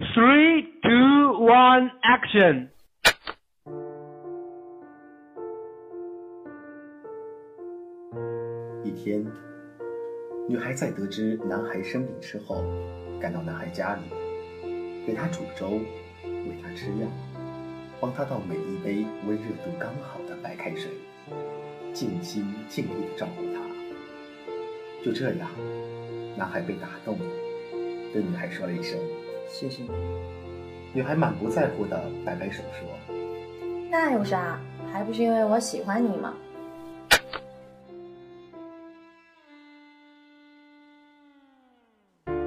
Three, two, one, action！一天，女孩在得知男孩生病之后，赶到男孩家里，给他煮粥，喂他吃药，帮他倒每一杯温热度刚好的白开水，尽心尽力的照顾他。就这样，男孩被打动了，对女孩说了一声“谢谢你”。女孩满不在乎的摆摆手说：“那有啥？还不是因为我喜欢你吗？”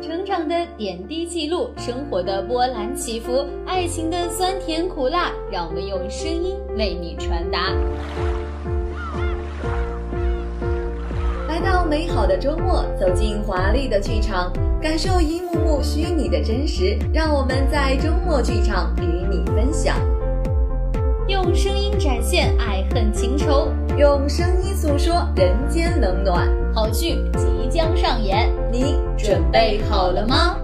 成长的点滴记录，生活的波澜起伏，爱情的酸甜苦辣，让我们用声音为你传达。美好的周末，走进华丽的剧场，感受一幕幕虚拟的真实。让我们在周末剧场与你分享，用声音展现爱恨情仇，用声音诉说人间冷暖。好剧即将上演，你准备好了吗？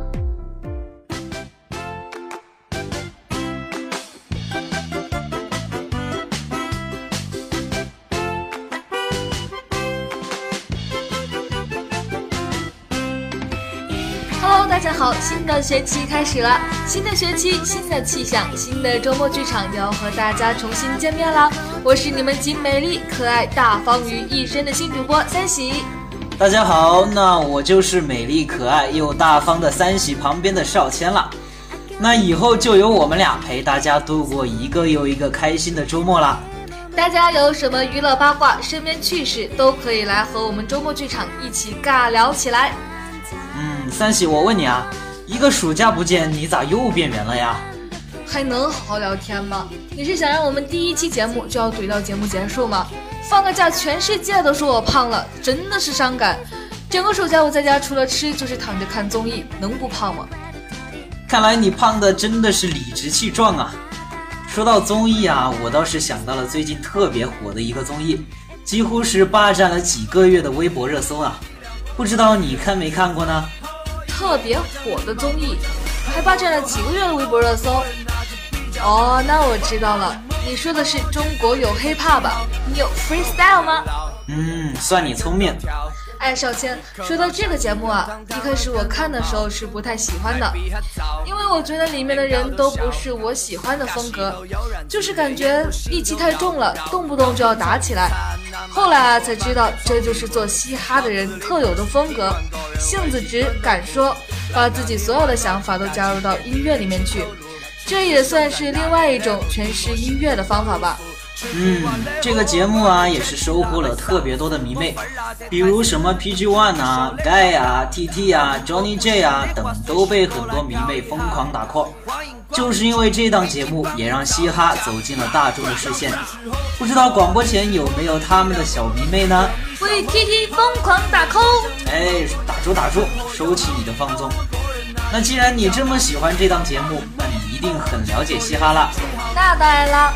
大家好，新的学期开始了，新的学期，新的气象，新的周末剧场要和大家重新见面了。我是你们集美丽、可爱、大方于一身的新主播三喜。大家好，那我就是美丽、可爱又大方的三喜旁边的少谦了。那以后就由我们俩陪大家度过一个又一个开心的周末啦。大家有什么娱乐八卦、身边趣事，都可以来和我们周末剧场一起尬聊起来。嗯，三喜，我问你啊，一个暑假不见，你咋又变圆了呀？还能好好聊天吗？你是想让我们第一期节目就要怼到节目结束吗？放个假，全世界都说我胖了，真的是伤感。整个暑假我在家除了吃就是躺着看综艺，能不胖吗？看来你胖的真的是理直气壮啊！说到综艺啊，我倒是想到了最近特别火的一个综艺，几乎是霸占了几个月的微博热搜啊。不知道你看没看过呢？特别火的综艺，还霸占了几个月的微博热搜。哦，那我知道了，你说的是中国有 hiphop 吧？你有 freestyle 吗？嗯，算你聪明。哎，少谦，说到这个节目啊，一开始我看的时候是不太喜欢的，因为我觉得里面的人都不是我喜欢的风格，就是感觉戾气太重了，动不动就要打起来。后来啊，才知道这就是做嘻哈的人特有的风格，性子直，敢说，把自己所有的想法都加入到音乐里面去，这也算是另外一种诠释音乐的方法吧。嗯，这个节目啊，也是收获了特别多的迷妹，比如什么 PG One 啊、Guy 啊、TT 啊、Johnny J 啊等，都被很多迷妹疯狂打 call。就是因为这档节目，也让嘻哈走进了大众的视线。不知道广播前有没有他们的小迷妹呢？为 TT 疯狂打 call！哎，打住打住，收起你的放纵。那既然你这么喜欢这档节目，那你一定很了解嘻哈了。那当然了。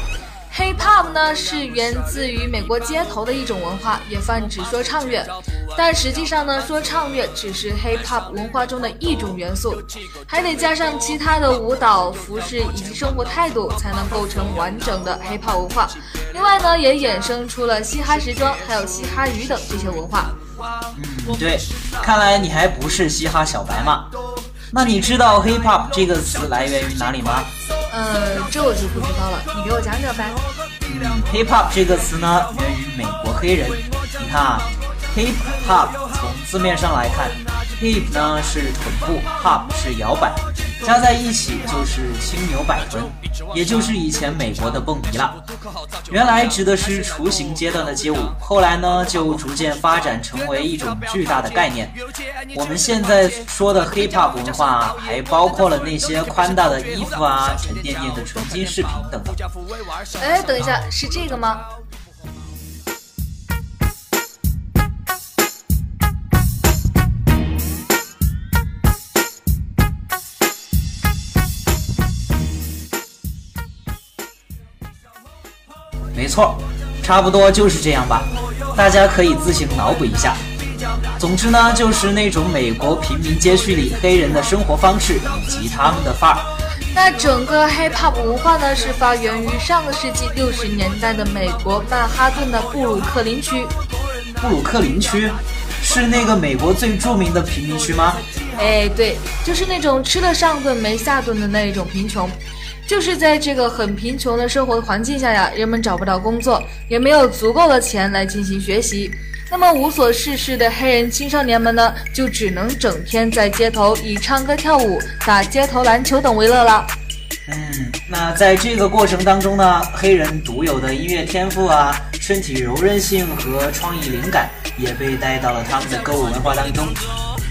Hip Hop 呢是源自于美国街头的一种文化，也泛指说唱乐。但实际上呢，说唱乐只是 Hip Hop 文化中的一种元素，还得加上其他的舞蹈、服饰以及生活态度，才能构成完整的 Hip Hop 文化。另外呢，也衍生出了嘻哈时装，还有嘻哈语等这些文化。嗯，对，看来你还不是嘻哈小白嘛？那你知道 Hip Hop 这个词来源于哪里吗？呃，这我就不知道了，你给我讲讲呗。，hip hop 这个词呢，源于美国黑人。你看啊，hip hop 从字面上来看，hip 呢是臀部，hop 是摇摆。加在一起就是轻扭摆臀，也就是以前美国的蹦迪了。原来指的是雏形阶段的街舞，后来呢就逐渐发展成为一种巨大的概念。我们现在说的 hip hop 文化，还包括了那些宽大的衣服啊、沉甸甸的纯金饰品等等。哎，等一下，是这个吗？错，差不多就是这样吧，大家可以自行脑补一下。总之呢，就是那种美国平民街区里黑人的生活方式以及他们的范儿。那整个 hip hop 文化呢，是发源于上个世纪六十年代的美国曼哈顿的布鲁克林区。布鲁克林区是那个美国最著名的贫民区吗？哎，对，就是那种吃了上顿没下顿的那一种贫穷。就是在这个很贫穷的生活环境下呀，人们找不到工作，也没有足够的钱来进行学习。那么无所事事的黑人青少年们呢，就只能整天在街头以唱歌、跳舞、打街头篮球等为乐了。嗯，那在这个过程当中呢，黑人独有的音乐天赋啊、身体柔韧性和创意灵感也被带到了他们的歌舞文化当中。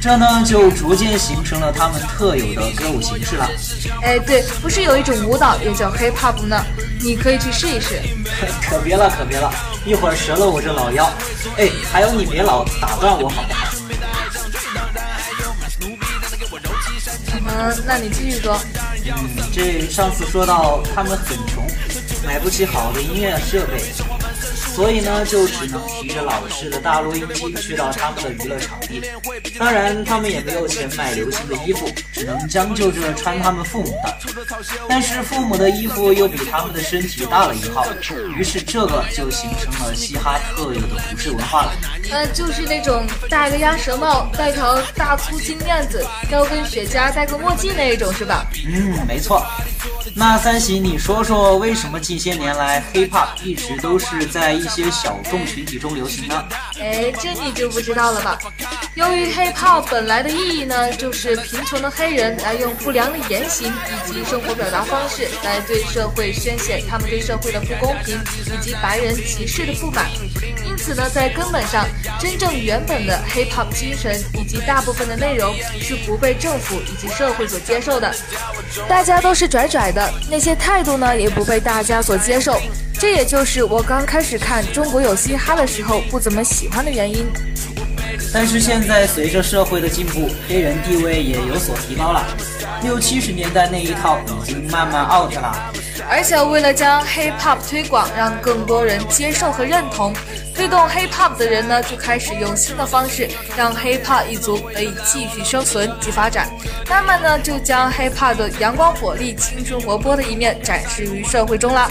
这呢，就逐渐形成了他们特有的歌舞形式了。哎，对，不是有一种舞蹈也叫 hip hop 呢？你可以去试一试。可别了，可别了，一会儿折了我这老腰。哎，还有你别老打断我好不好？嗯，那你继续说。嗯，这上次说到他们很穷，买不起好的音乐设备。所以呢，就只能提着老式的大录音机去到他们的娱乐场地。当然，他们也没有钱买流行的衣服，只能将就着穿他们父母的。但是父母的衣服又比他们的身体大了一号，于是这个就形成了嘻哈特有的服饰文化了。呃，就是那种戴个鸭舌帽，戴条大粗金链子，高跟雪茄，戴个墨镜那一种，是吧？嗯，没错。那三喜，你说说为什么近些年来 hip hop 一直都是在一些小众群体中流行呢？哎，这你就不知道了吧？由于 hip hop 本来的意义呢，就是贫穷的黑人来用不良的言行以及生活表达方式来对社会宣泄他们对社会的不公平以及白人歧视的不满。因此呢，在根本上，真正原本的 hip hop 精神以及大部分的内容是不被政府以及社会所接受的。大家都是拽拽的。那些态度呢，也不被大家所接受，这也就是我刚开始看《中国有嘻哈》的时候不怎么喜欢的原因。但是现在随着社会的进步，黑人地位也有所提高了。六七十年代那一套已经慢慢 out 了。而且为了将 hip hop 推广，让更多人接受和认同，推动 hip hop 的人呢，就开始用新的方式让 hip hop 一族可以继续生存及发展。慢慢呢，就将 hip hop 的阳光、活力、青春、活泼的一面展示于社会中了。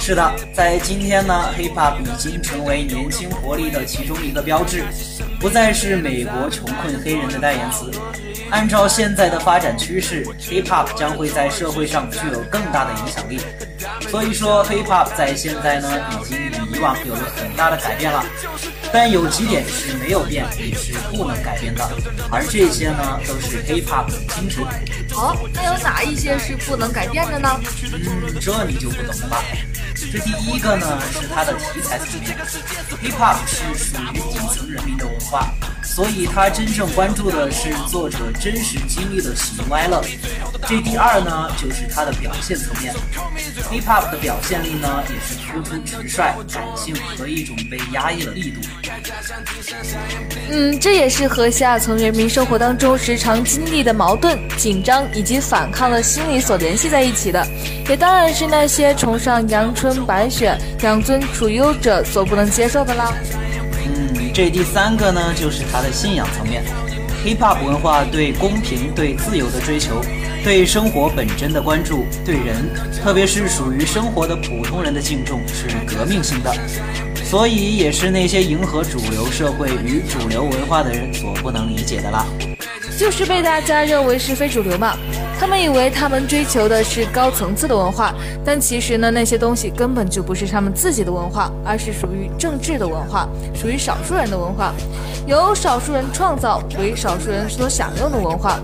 是的，在今天呢，hip hop 已经成为年轻活力的其中一个标志，不再是美国穷困黑人的代言词。按照现在的发展趋势，hip hop 将会在社会上具有更大的影响力。所以说，hip hop 在现在呢，已经与以往有了很大的改变了。但有几点是没有变，也是不能改变的，而这些呢，都是 hip hop 的精神。好，那有哪一些是不能改变的呢？嗯，这你就不懂了吧？这第一个呢，是它的题材层面，hip hop 是属于底层人民的文化。所以，他真正关注的是作者真实经历的喜怒哀乐。这第二呢，就是他的表现层面。Hip Hop 的表现力呢，也是突出直率、感性和一种被压抑的力度。嗯，这也是和下层人民生活当中时常经历的矛盾、紧张以及反抗的心理所联系在一起的，也当然是那些崇尚阳春白雪、养尊处优者所不能接受的啦。这第三个呢，就是他的信仰层面。Hip-hop 文化对公平、对自由的追求，对生活本真的关注，对人，特别是属于生活的普通人的敬重，是革命性的。所以，也是那些迎合主流社会与主流文化的人所不能理解的啦。就是被大家认为是非主流嘛。他们以为他们追求的是高层次的文化，但其实呢，那些东西根本就不是他们自己的文化，而是属于政治的文化，属于少数人的文化，由少数人创造，为少数人所享用的文化。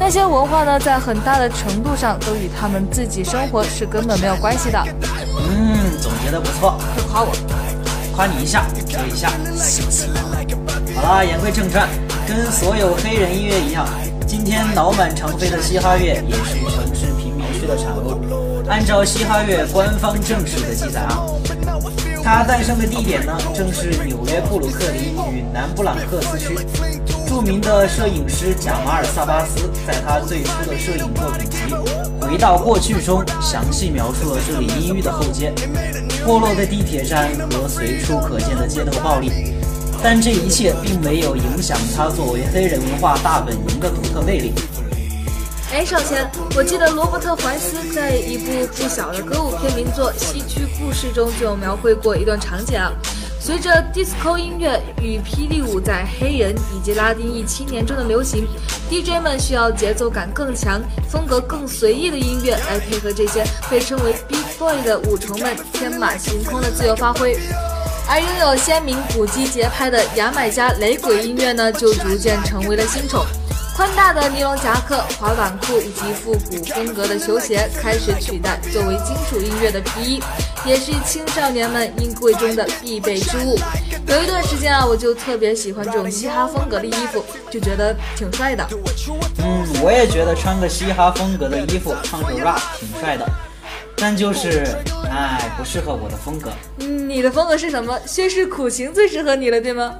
那些文化呢，在很大的程度上都与他们自己生活是根本没有关系的。嗯，总结的不错，快夸我，夸你一下，说一下。好了，言归正传，跟所有黑人音乐一样。今天脑满肠飞的嘻哈乐也是城市贫民区的产物。按照嘻哈乐官方正式的记载啊，它诞生的地点呢，正是纽约布鲁克林与南布朗克斯区。著名的摄影师贾马尔·萨巴斯在他最初的摄影作品集《回到过去》中，详细描述了这里阴郁的后街、破落的地铁站和随处可见的街头暴力。但这一切并没有影响他作为黑人文化大本营的独特魅力。哎，少谦，我记得罗伯特·怀斯在一部不小的歌舞片名作《西区故事》中就描绘过一段场景啊。随着 disco 音乐与霹雳舞在黑人以及拉丁裔青年中的流行，DJ 们需要节奏感更强、风格更随意的音乐来配合这些被称为 Big Boy 的舞虫们天马行空的自由发挥。而拥有鲜明鼓机节拍的牙买加雷鬼音乐呢，就逐渐成为了新宠。宽大的尼龙夹克、滑板裤以及复古风格的球鞋开始取代作为金属音乐的皮衣，也是青少年们衣柜中的必备之物。有一段时间啊，我就特别喜欢这种嘻哈风格的衣服，就觉得挺帅的。嗯，我也觉得穿个嘻哈风格的衣服唱首 rap 挺帅的，但就是，哎，不适合我的风格。嗯，你的风格是什么？薛氏苦情最适合你了，对吗？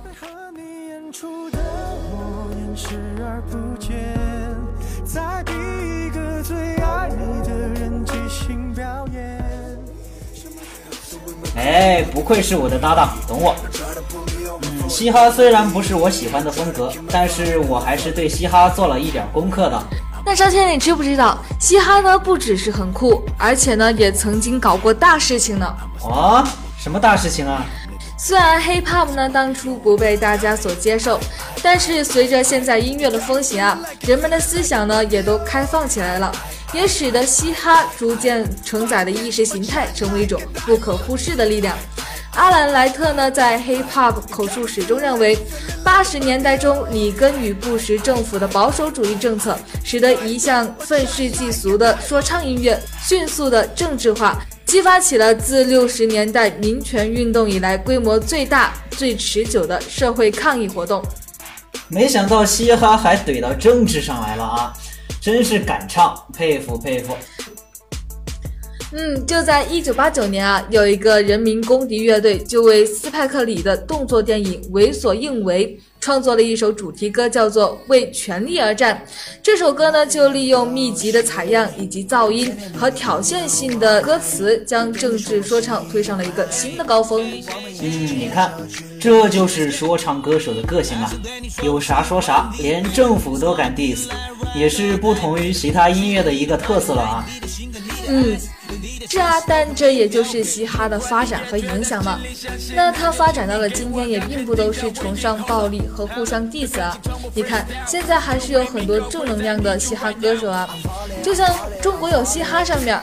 哎，不愧是我的搭档，懂我。嗯，嘻哈虽然不是我喜欢的风格，但是我还是对嘻哈做了一点功课的。那张天，你知不知道，嘻哈呢不只是很酷，而且呢也曾经搞过大事情呢？啊，什么大事情啊？虽然 hip hop 呢当初不被大家所接受，但是随着现在音乐的风行啊，人们的思想呢也都开放起来了。也使得嘻哈逐渐承载的意识形态成为一种不可忽视的力量。阿兰莱特呢，在 hip hop 口述史中认为，八十年代中里根与布什政府的保守主义政策，使得一向愤世嫉俗的说唱音乐迅速的政治化，激发起了自六十年代民权运动以来规模最大、最持久的社会抗议活动。没想到嘻哈还怼到政治上来了啊！真是敢唱，佩服佩服。嗯，就在一九八九年啊，有一个人民公敌乐队就为斯派克里的动作电影《为所应为》。创作了一首主题歌，叫做《为权力而战》。这首歌呢，就利用密集的采样以及噪音和挑衅性的歌词，将政治说唱推上了一个新的高峰。嗯，你看，这就是说唱歌手的个性啊，有啥说啥，连政府都敢 diss，也是不同于其他音乐的一个特色了啊。嗯。是啊，但这也就是嘻哈的发展和影响嘛。那它发展到了今天，也并不都是崇尚暴力和互相 diss 啊。你看，现在还是有很多正能量的嘻哈歌手啊。就像中国有嘻哈上面，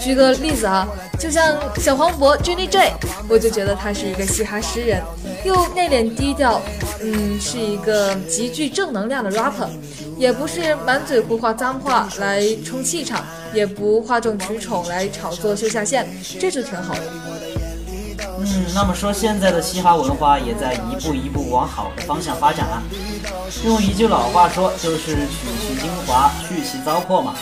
举个例子啊，就像小黄渤 Jenny J，我就觉得他是一个嘻哈诗人，又内敛低调，嗯，是一个极具正能量的 rapper。也不是满嘴胡话脏话来充气场，也不哗众取宠来炒作秀下限，这就挺好的。嗯，那么说现在的嘻哈文化也在一步一步往好的方向发展了。用一句老话说，就是取其精华，去其糟粕嘛。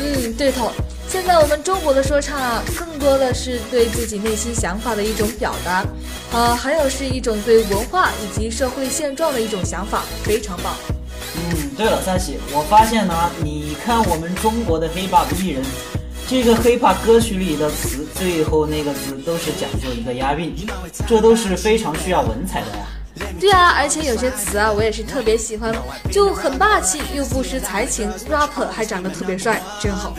嗯，对头。现在我们中国的说唱啊，更多的是对自己内心想法的一种表达，呃，还有是一种对文化以及社会现状的一种想法，非常棒。嗯，对了，三喜，我发现呢，你看我们中国的 hiphop 艺人，这个 hiphop 歌曲里的词，最后那个词都是讲究一个押韵，这都是非常需要文采的呀。对啊，而且有些词啊，我也是特别喜欢，就很霸气又不失才情，rapper 还长得特别帅，真好。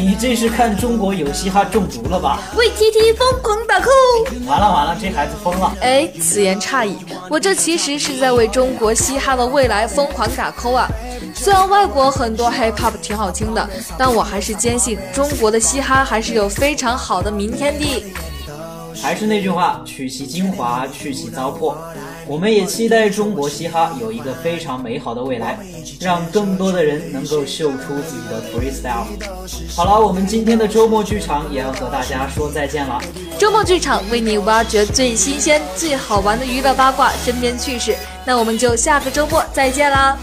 你这是看中国有嘻哈中毒了吧？为 T T 疯狂打 call！完了完了，这孩子疯了！哎，此言差矣，我这其实是在为中国嘻哈的未来疯狂打 call 啊！虽然外国很多 hip hop 挺好听的，但我还是坚信中国的嘻哈还是有非常好的明天的。还是那句话，取其精华，去其糟粕。我们也期待中国嘻哈有一个非常美好的未来，让更多的人能够秀出自己的 freestyle。好了，我们今天的周末剧场也要和大家说再见了。周末剧场为你挖掘最新鲜、最好玩的娱乐八卦、身边趣事，那我们就下个周末再见啦！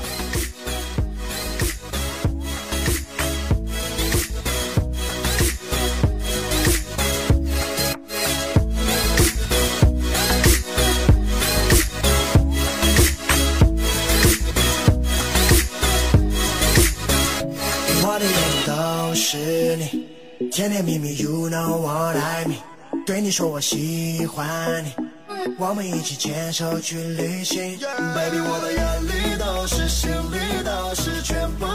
甜甜蜜蜜，You know what I mean？对你说我喜欢你。我们一起牵手去旅行，baby，我的眼里都是，心里都是，全部。